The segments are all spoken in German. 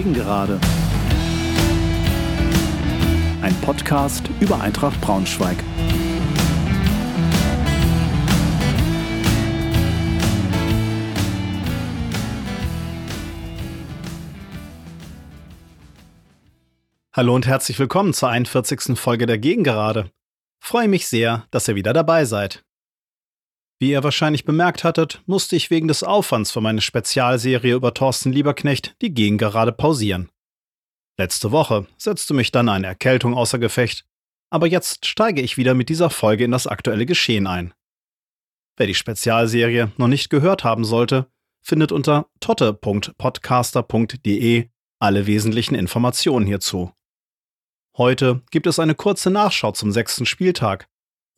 Gegengerade. Ein Podcast über Eintracht Braunschweig. Hallo und herzlich willkommen zur 41. Folge der Gegengerade. Freue mich sehr, dass ihr wieder dabei seid. Wie ihr wahrscheinlich bemerkt hattet, musste ich wegen des Aufwands für meine Spezialserie über Thorsten Lieberknecht die Gegengerade pausieren. Letzte Woche setzte mich dann eine Erkältung außer Gefecht, aber jetzt steige ich wieder mit dieser Folge in das aktuelle Geschehen ein. Wer die Spezialserie noch nicht gehört haben sollte, findet unter totte.podcaster.de alle wesentlichen Informationen hierzu. Heute gibt es eine kurze Nachschau zum sechsten Spieltag,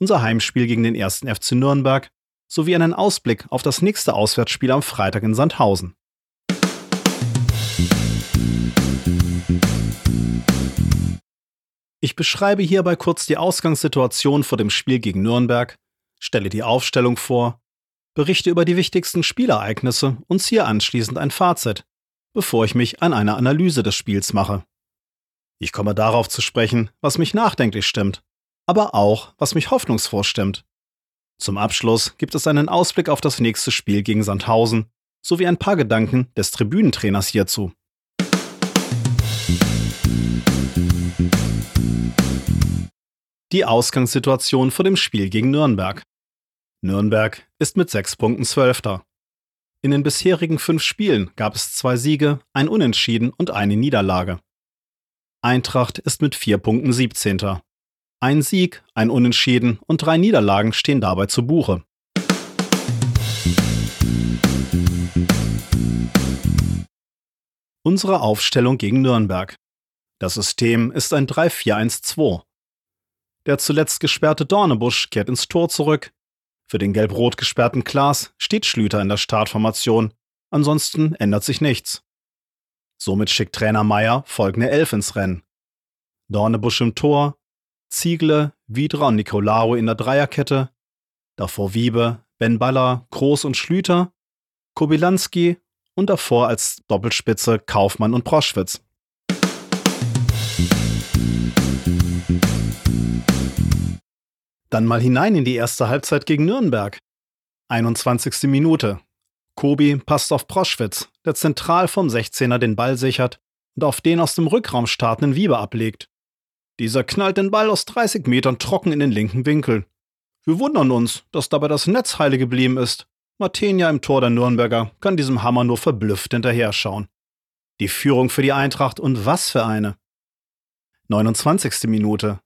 unser Heimspiel gegen den ersten FC Nürnberg sowie einen Ausblick auf das nächste Auswärtsspiel am Freitag in Sandhausen. Ich beschreibe hierbei kurz die Ausgangssituation vor dem Spiel gegen Nürnberg, stelle die Aufstellung vor, berichte über die wichtigsten Spielereignisse und ziehe anschließend ein Fazit, bevor ich mich an eine Analyse des Spiels mache. Ich komme darauf zu sprechen, was mich nachdenklich stimmt, aber auch, was mich hoffnungsfroh stimmt. Zum Abschluss gibt es einen Ausblick auf das nächste Spiel gegen Sandhausen sowie ein paar Gedanken des Tribünentrainers hierzu. Die Ausgangssituation vor dem Spiel gegen Nürnberg. Nürnberg ist mit sechs Punkten Zwölfter. In den bisherigen fünf Spielen gab es zwei Siege, ein Unentschieden und eine Niederlage. Eintracht ist mit vier Punkten 17. Ein Sieg, ein Unentschieden und drei Niederlagen stehen dabei zu Buche. Unsere Aufstellung gegen Nürnberg. Das System ist ein 3-4-1-2. Der zuletzt gesperrte Dornebusch kehrt ins Tor zurück. Für den gelb-rot gesperrten Klaas steht Schlüter in der Startformation. Ansonsten ändert sich nichts. Somit schickt Trainer Meier folgende Elf ins Rennen. Dornebusch im Tor, Ziegle, Wiedra und Nicolaou in der Dreierkette, davor Wiebe, Ben Baller, Groß und Schlüter, Kobilanski und davor als Doppelspitze Kaufmann und Proschwitz. Dann mal hinein in die erste Halbzeit gegen Nürnberg. 21. Minute. Kobi passt auf Proschwitz, der zentral vom 16er den Ball sichert und auf den aus dem Rückraum startenden Wiebe ablegt. Dieser knallt den Ball aus 30 Metern trocken in den linken Winkel. Wir wundern uns, dass dabei das Netz heile geblieben ist. Martenia im Tor der Nürnberger kann diesem Hammer nur verblüfft hinterher schauen. Die Führung für die Eintracht und was für eine. 29. Minute.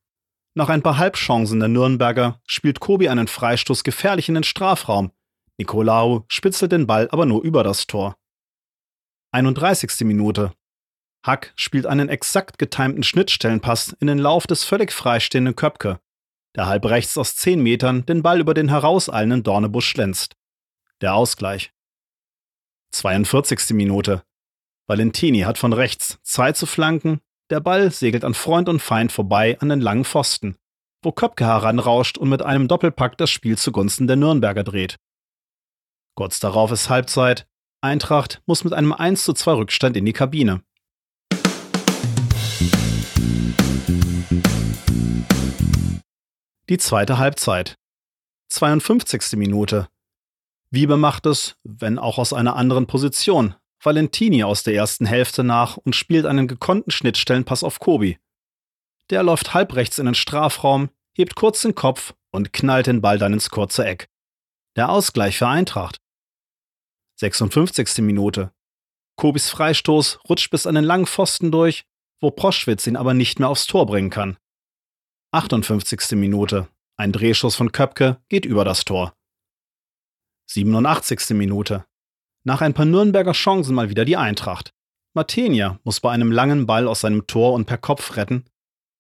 Nach ein paar Halbchancen der Nürnberger spielt Kobi einen Freistoß gefährlich in den Strafraum. Nicolaou spitzelt den Ball aber nur über das Tor. 31. Minute. Hack spielt einen exakt getimten Schnittstellenpass in den Lauf des völlig freistehenden Köpke, der halb rechts aus 10 Metern den Ball über den herauseilenden Dornebusch schlänzt. Der Ausgleich. 42. Minute. Valentini hat von rechts Zeit zu flanken, der Ball segelt an Freund und Feind vorbei an den langen Pfosten, wo Köpke heranrauscht und mit einem Doppelpack das Spiel zugunsten der Nürnberger dreht. Kurz darauf ist Halbzeit. Eintracht muss mit einem 1 zu 2 Rückstand in die Kabine. Die zweite Halbzeit. 52. Minute. Wiebe macht es, wenn auch aus einer anderen Position, Valentini aus der ersten Hälfte nach und spielt einen gekonnten Schnittstellenpass auf Kobi. Der läuft halbrechts in den Strafraum, hebt kurz den Kopf und knallt den Ball dann ins kurze Eck. Der Ausgleich für Eintracht. 56. Minute. Kobis Freistoß rutscht bis an den langen Pfosten durch, wo Proschwitz ihn aber nicht mehr aufs Tor bringen kann. 58. Minute. Ein Drehschuss von Köpke geht über das Tor. 87. Minute. Nach ein paar Nürnberger Chancen mal wieder die Eintracht. Martenia muss bei einem langen Ball aus seinem Tor und per Kopf retten.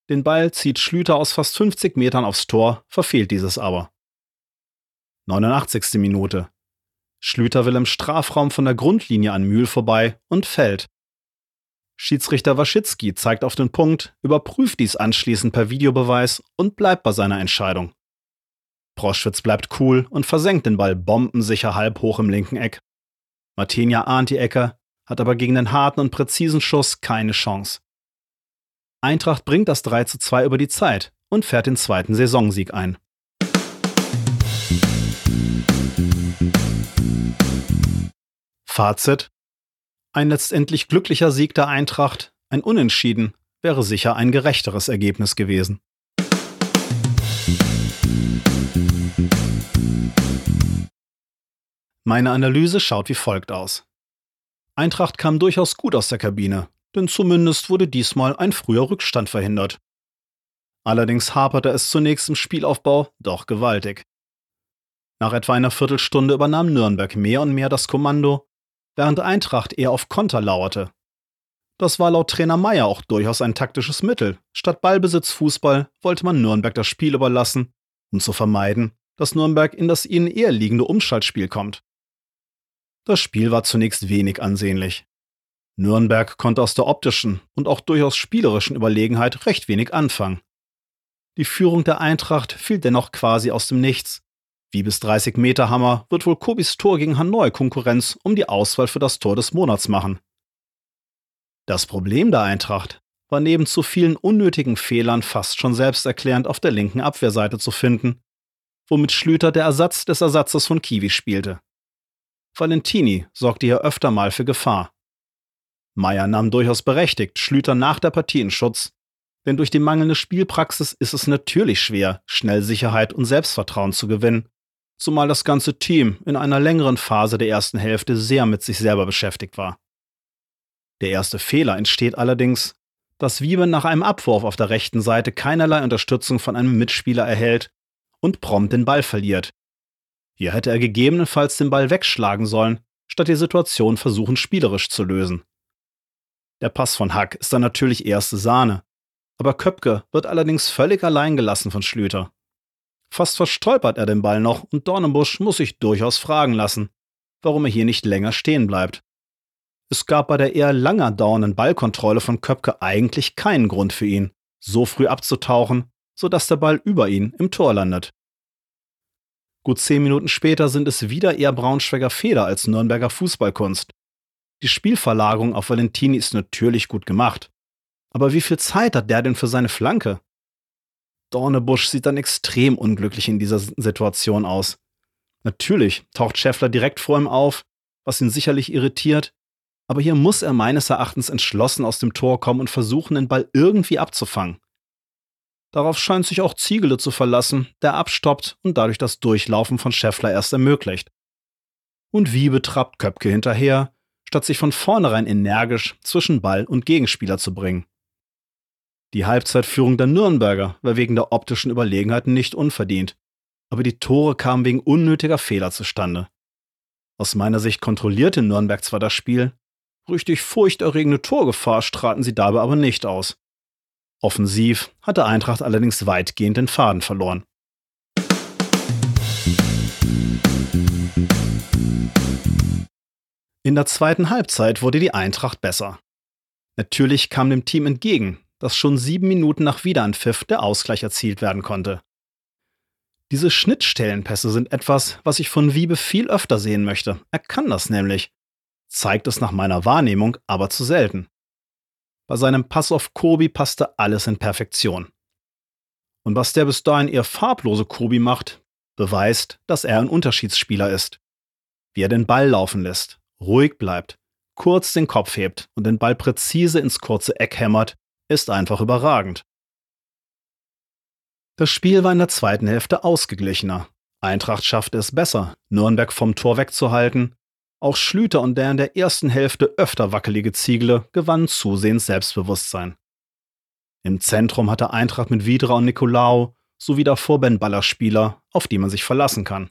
Den Ball zieht Schlüter aus fast 50 Metern aufs Tor, verfehlt dieses aber. 89. Minute. Schlüter will im Strafraum von der Grundlinie an Mühl vorbei und fällt. Schiedsrichter Waschitzki zeigt auf den Punkt, überprüft dies anschließend per Videobeweis und bleibt bei seiner Entscheidung. Proschwitz bleibt cool und versenkt den Ball bombensicher halb hoch im linken Eck. Martinia ahnt die Ecke, hat aber gegen den harten und präzisen Schuss keine Chance. Eintracht bringt das 3 zu 2 über die Zeit und fährt den zweiten Saisonsieg ein. Fazit ein letztendlich glücklicher Sieg der Eintracht, ein Unentschieden, wäre sicher ein gerechteres Ergebnis gewesen. Meine Analyse schaut wie folgt aus. Eintracht kam durchaus gut aus der Kabine, denn zumindest wurde diesmal ein früher Rückstand verhindert. Allerdings haperte es zunächst im Spielaufbau doch gewaltig. Nach etwa einer Viertelstunde übernahm Nürnberg mehr und mehr das Kommando während Eintracht eher auf Konter lauerte. Das war laut Trainer Meyer auch durchaus ein taktisches Mittel. Statt Ballbesitz Fußball wollte man Nürnberg das Spiel überlassen, um zu vermeiden, dass Nürnberg in das ihnen eher liegende Umschaltspiel kommt. Das Spiel war zunächst wenig ansehnlich. Nürnberg konnte aus der optischen und auch durchaus spielerischen Überlegenheit recht wenig anfangen. Die Führung der Eintracht fiel dennoch quasi aus dem Nichts, bis 30 Meter Hammer wird wohl Kobis Tor gegen Hanoi Konkurrenz um die Auswahl für das Tor des Monats machen. Das Problem der Eintracht war neben zu vielen unnötigen Fehlern fast schon selbsterklärend auf der linken Abwehrseite zu finden, womit Schlüter der Ersatz des Ersatzes von Kiwi spielte. Valentini sorgte hier öfter mal für Gefahr. Meyer nahm durchaus berechtigt Schlüter nach der Partie in Schutz, denn durch die mangelnde Spielpraxis ist es natürlich schwer, schnell Sicherheit und Selbstvertrauen zu gewinnen zumal das ganze Team in einer längeren Phase der ersten Hälfte sehr mit sich selber beschäftigt war. Der erste Fehler entsteht allerdings, dass Wiebe nach einem Abwurf auf der rechten Seite keinerlei Unterstützung von einem Mitspieler erhält und prompt den Ball verliert. Hier hätte er gegebenenfalls den Ball wegschlagen sollen, statt die Situation versuchen spielerisch zu lösen. Der Pass von Hack ist dann natürlich erste Sahne, aber Köpke wird allerdings völlig allein gelassen von Schlüter. Fast verstolpert er den Ball noch und Dornenbusch muss sich durchaus fragen lassen, warum er hier nicht länger stehen bleibt. Es gab bei der eher langer dauernden Ballkontrolle von Köpke eigentlich keinen Grund für ihn, so früh abzutauchen, sodass der Ball über ihn im Tor landet. Gut zehn Minuten später sind es wieder eher Braunschweiger Feder als Nürnberger Fußballkunst. Die Spielverlagerung auf Valentini ist natürlich gut gemacht. Aber wie viel Zeit hat der denn für seine Flanke? Dornebusch sieht dann extrem unglücklich in dieser Situation aus. Natürlich taucht Scheffler direkt vor ihm auf, was ihn sicherlich irritiert, aber hier muss er meines Erachtens entschlossen aus dem Tor kommen und versuchen, den Ball irgendwie abzufangen. Darauf scheint sich auch Ziegele zu verlassen, der abstoppt und dadurch das Durchlaufen von Scheffler erst ermöglicht. Und wie betrappt Köpke hinterher, statt sich von vornherein energisch zwischen Ball und Gegenspieler zu bringen. Die Halbzeitführung der Nürnberger war wegen der optischen Überlegenheit nicht unverdient, aber die Tore kamen wegen unnötiger Fehler zustande. Aus meiner Sicht kontrollierte Nürnberg zwar das Spiel, richtig furchterregende Torgefahr strahlten sie dabei aber nicht aus. Offensiv hatte Eintracht allerdings weitgehend den Faden verloren. In der zweiten Halbzeit wurde die Eintracht besser. Natürlich kam dem Team entgegen, dass schon sieben Minuten nach Wiederanpfiff der Ausgleich erzielt werden konnte. Diese Schnittstellenpässe sind etwas, was ich von Wiebe viel öfter sehen möchte. Er kann das nämlich. Zeigt es nach meiner Wahrnehmung aber zu selten. Bei seinem Pass auf Kobi passte alles in Perfektion. Und was der bis dahin eher farblose Kobi macht, beweist, dass er ein Unterschiedsspieler ist. Wie er den Ball laufen lässt, ruhig bleibt, kurz den Kopf hebt und den Ball präzise ins kurze Eck hämmert, ist einfach überragend. Das Spiel war in der zweiten Hälfte ausgeglichener. Eintracht schaffte es besser, Nürnberg vom Tor wegzuhalten. Auch Schlüter und der in der ersten Hälfte öfter wackelige Ziegle gewannen zusehends Selbstbewusstsein. Im Zentrum hatte Eintracht mit Widra und Nikolaou sowie davor Ben Baller Spieler, auf die man sich verlassen kann.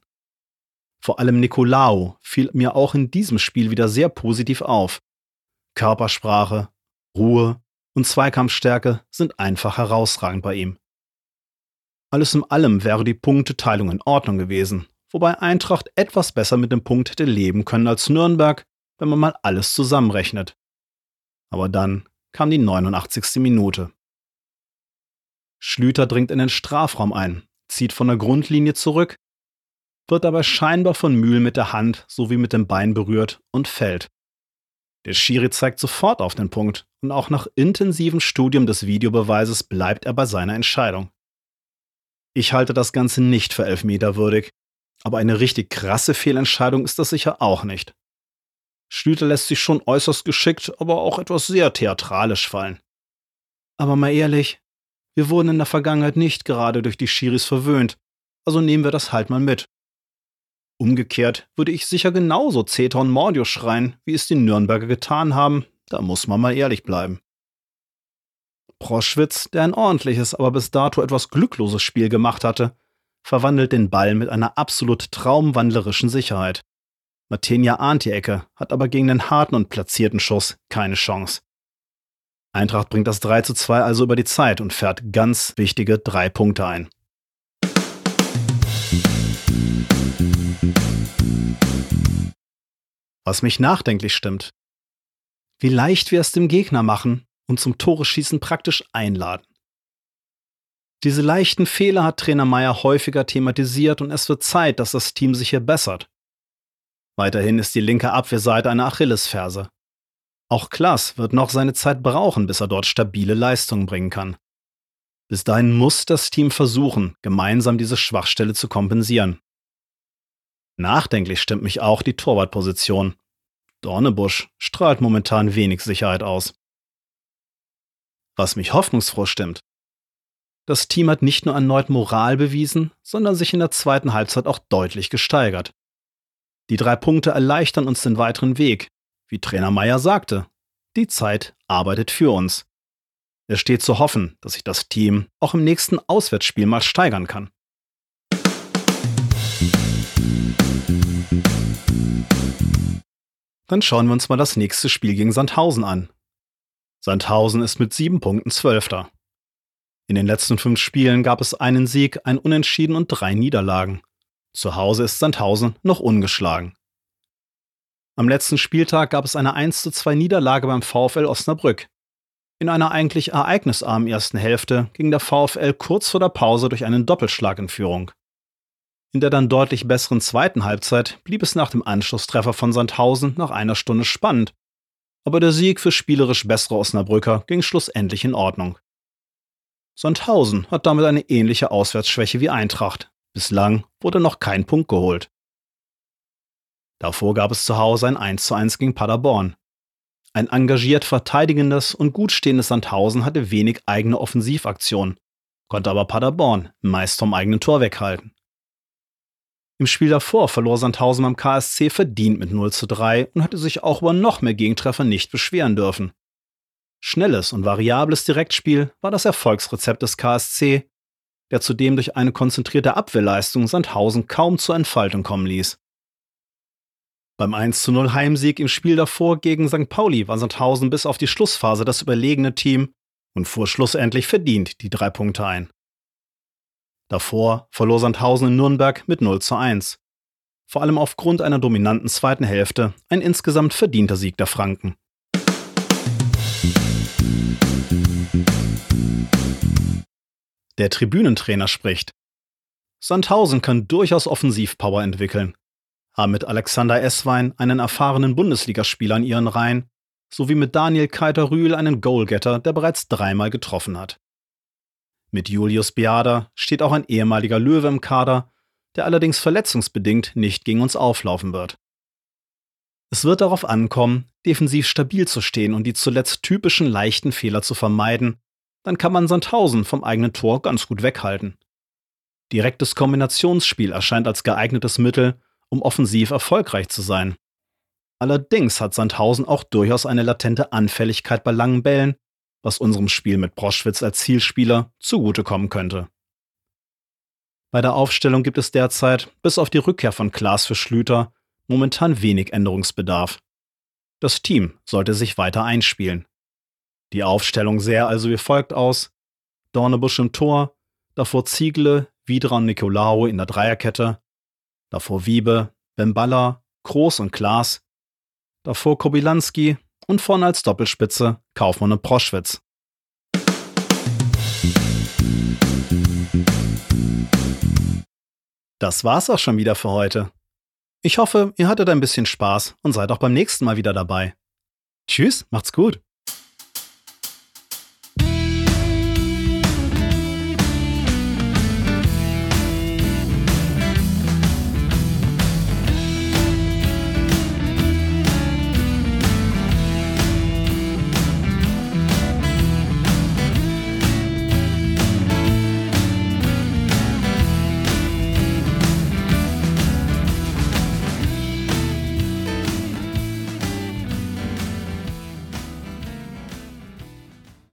Vor allem Nikolaou fiel mir auch in diesem Spiel wieder sehr positiv auf. Körpersprache, Ruhe, und Zweikampfstärke sind einfach herausragend bei ihm. Alles in allem wäre die Punkteteilung in Ordnung gewesen, wobei Eintracht etwas besser mit dem Punkt hätte leben können als Nürnberg, wenn man mal alles zusammenrechnet. Aber dann kam die 89. Minute. Schlüter dringt in den Strafraum ein, zieht von der Grundlinie zurück, wird dabei scheinbar von Mühl mit der Hand sowie mit dem Bein berührt und fällt. Der Schiri zeigt sofort auf den Punkt und auch nach intensivem Studium des Videobeweises bleibt er bei seiner Entscheidung. Ich halte das Ganze nicht für elfmeterwürdig, aber eine richtig krasse Fehlentscheidung ist das sicher auch nicht. Schlüter lässt sich schon äußerst geschickt, aber auch etwas sehr theatralisch fallen. Aber mal ehrlich, wir wurden in der Vergangenheit nicht gerade durch die Schiris verwöhnt, also nehmen wir das halt mal mit. Umgekehrt würde ich sicher genauso und Mordio schreien, wie es die Nürnberger getan haben, da muss man mal ehrlich bleiben. Proschwitz, der ein ordentliches, aber bis dato etwas glückloses Spiel gemacht hatte, verwandelt den Ball mit einer absolut traumwandlerischen Sicherheit. Matenia ahnt die Ecke, hat aber gegen den harten und platzierten Schuss keine Chance. Eintracht bringt das 3 zu 2 also über die Zeit und fährt ganz wichtige drei Punkte ein. Was mich nachdenklich stimmt. Wie leicht wir es dem Gegner machen und zum Tore schießen praktisch einladen. Diese leichten Fehler hat Trainer Meyer häufiger thematisiert und es wird Zeit, dass das Team sich hier bessert. Weiterhin ist die linke Abwehrseite eine Achillesferse. Auch Klaas wird noch seine Zeit brauchen, bis er dort stabile Leistungen bringen kann. Bis dahin muss das Team versuchen, gemeinsam diese Schwachstelle zu kompensieren. Nachdenklich stimmt mich auch die Torwartposition. Dornebusch strahlt momentan wenig Sicherheit aus. Was mich hoffnungsfroh stimmt. Das Team hat nicht nur erneut Moral bewiesen, sondern sich in der zweiten Halbzeit auch deutlich gesteigert. Die drei Punkte erleichtern uns den weiteren Weg. Wie Trainer Meyer sagte, die Zeit arbeitet für uns. Es steht zu hoffen, dass sich das Team auch im nächsten Auswärtsspiel mal steigern kann. Dann schauen wir uns mal das nächste Spiel gegen Sandhausen an. Sandhausen ist mit sieben Punkten Zwölfter. In den letzten fünf Spielen gab es einen Sieg, ein Unentschieden und drei Niederlagen. Zu Hause ist Sandhausen noch ungeschlagen. Am letzten Spieltag gab es eine 1:2 Niederlage beim VfL Osnabrück. In einer eigentlich ereignisarmen ersten Hälfte ging der VfL kurz vor der Pause durch einen Doppelschlag in Führung. In der dann deutlich besseren zweiten Halbzeit blieb es nach dem Anschlusstreffer von Sandhausen nach einer Stunde spannend. Aber der Sieg für spielerisch bessere Osnabrücker ging schlussendlich in Ordnung. Sandhausen hat damit eine ähnliche Auswärtsschwäche wie Eintracht. Bislang wurde noch kein Punkt geholt. Davor gab es zu Hause ein 1:1 gegen Paderborn. Ein engagiert verteidigendes und gut stehendes Sandhausen hatte wenig eigene Offensivaktionen, konnte aber Paderborn meist vom eigenen Tor weghalten. Im Spiel davor verlor Sandhausen beim KSC verdient mit 0 zu 3 und hatte sich auch über noch mehr Gegentreffer nicht beschweren dürfen. Schnelles und variables Direktspiel war das Erfolgsrezept des KSC, der zudem durch eine konzentrierte Abwehrleistung Sandhausen kaum zur Entfaltung kommen ließ. Beim 1:0 Heimsieg im Spiel davor gegen St. Pauli war Sandhausen bis auf die Schlussphase das überlegene Team und fuhr schlussendlich verdient die drei Punkte ein. Davor verlor Sandhausen in Nürnberg mit 0 zu 1. Vor allem aufgrund einer dominanten zweiten Hälfte ein insgesamt verdienter Sieg der Franken. Der Tribünentrainer spricht. Sandhausen kann durchaus Offensivpower entwickeln haben mit Alexander Esswein einen erfahrenen Bundesligaspieler in ihren Reihen sowie mit Daniel Keiter-Rühl einen Goalgetter, der bereits dreimal getroffen hat. Mit Julius Beada steht auch ein ehemaliger Löwe im Kader, der allerdings verletzungsbedingt nicht gegen uns auflaufen wird. Es wird darauf ankommen, defensiv stabil zu stehen und die zuletzt typischen leichten Fehler zu vermeiden, dann kann man Sandhausen vom eigenen Tor ganz gut weghalten. Direktes Kombinationsspiel erscheint als geeignetes Mittel, um offensiv erfolgreich zu sein. Allerdings hat Sandhausen auch durchaus eine latente Anfälligkeit bei langen Bällen, was unserem Spiel mit Broschwitz als Zielspieler zugutekommen könnte. Bei der Aufstellung gibt es derzeit, bis auf die Rückkehr von Klaas für Schlüter, momentan wenig Änderungsbedarf. Das Team sollte sich weiter einspielen. Die Aufstellung sähe also wie folgt aus: Dornebusch im Tor, davor Ziegle, Widra und Nicolaou in der Dreierkette, davor Wiebe, Bemballa, Groß und Klaas, davor Kobilanski und vorne als Doppelspitze Kaufmann und Proschwitz. Das war's auch schon wieder für heute. Ich hoffe, ihr hattet ein bisschen Spaß und seid auch beim nächsten Mal wieder dabei. Tschüss, macht's gut.